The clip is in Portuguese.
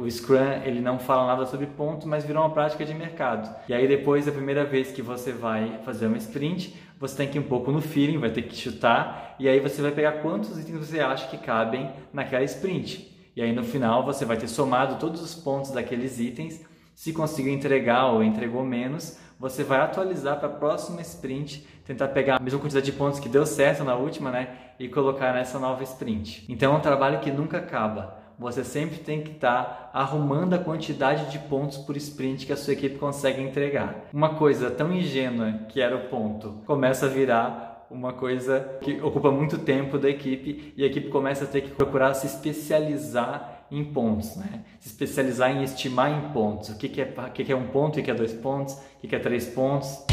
O Scrum ele não fala nada sobre pontos, mas virou uma prática de mercado. E aí depois, a primeira vez que você vai fazer uma sprint, você tem que ir um pouco no feeling, vai ter que chutar, e aí você vai pegar quantos itens você acha que cabem naquela sprint. E aí no final você vai ter somado todos os pontos daqueles itens. Se conseguiu entregar ou entregou menos, você vai atualizar para a próxima sprint, tentar pegar a mesma quantidade de pontos que deu certo na última, né, e colocar nessa nova sprint. Então é um trabalho que nunca acaba você sempre tem que estar tá arrumando a quantidade de pontos por sprint que a sua equipe consegue entregar. Uma coisa tão ingênua que era o ponto começa a virar uma coisa que ocupa muito tempo da equipe e a equipe começa a ter que procurar se especializar em pontos, né? Se especializar em estimar em pontos. O que, que, é, o que, que é um ponto, o que, é dois pontos, o que, que é três pontos.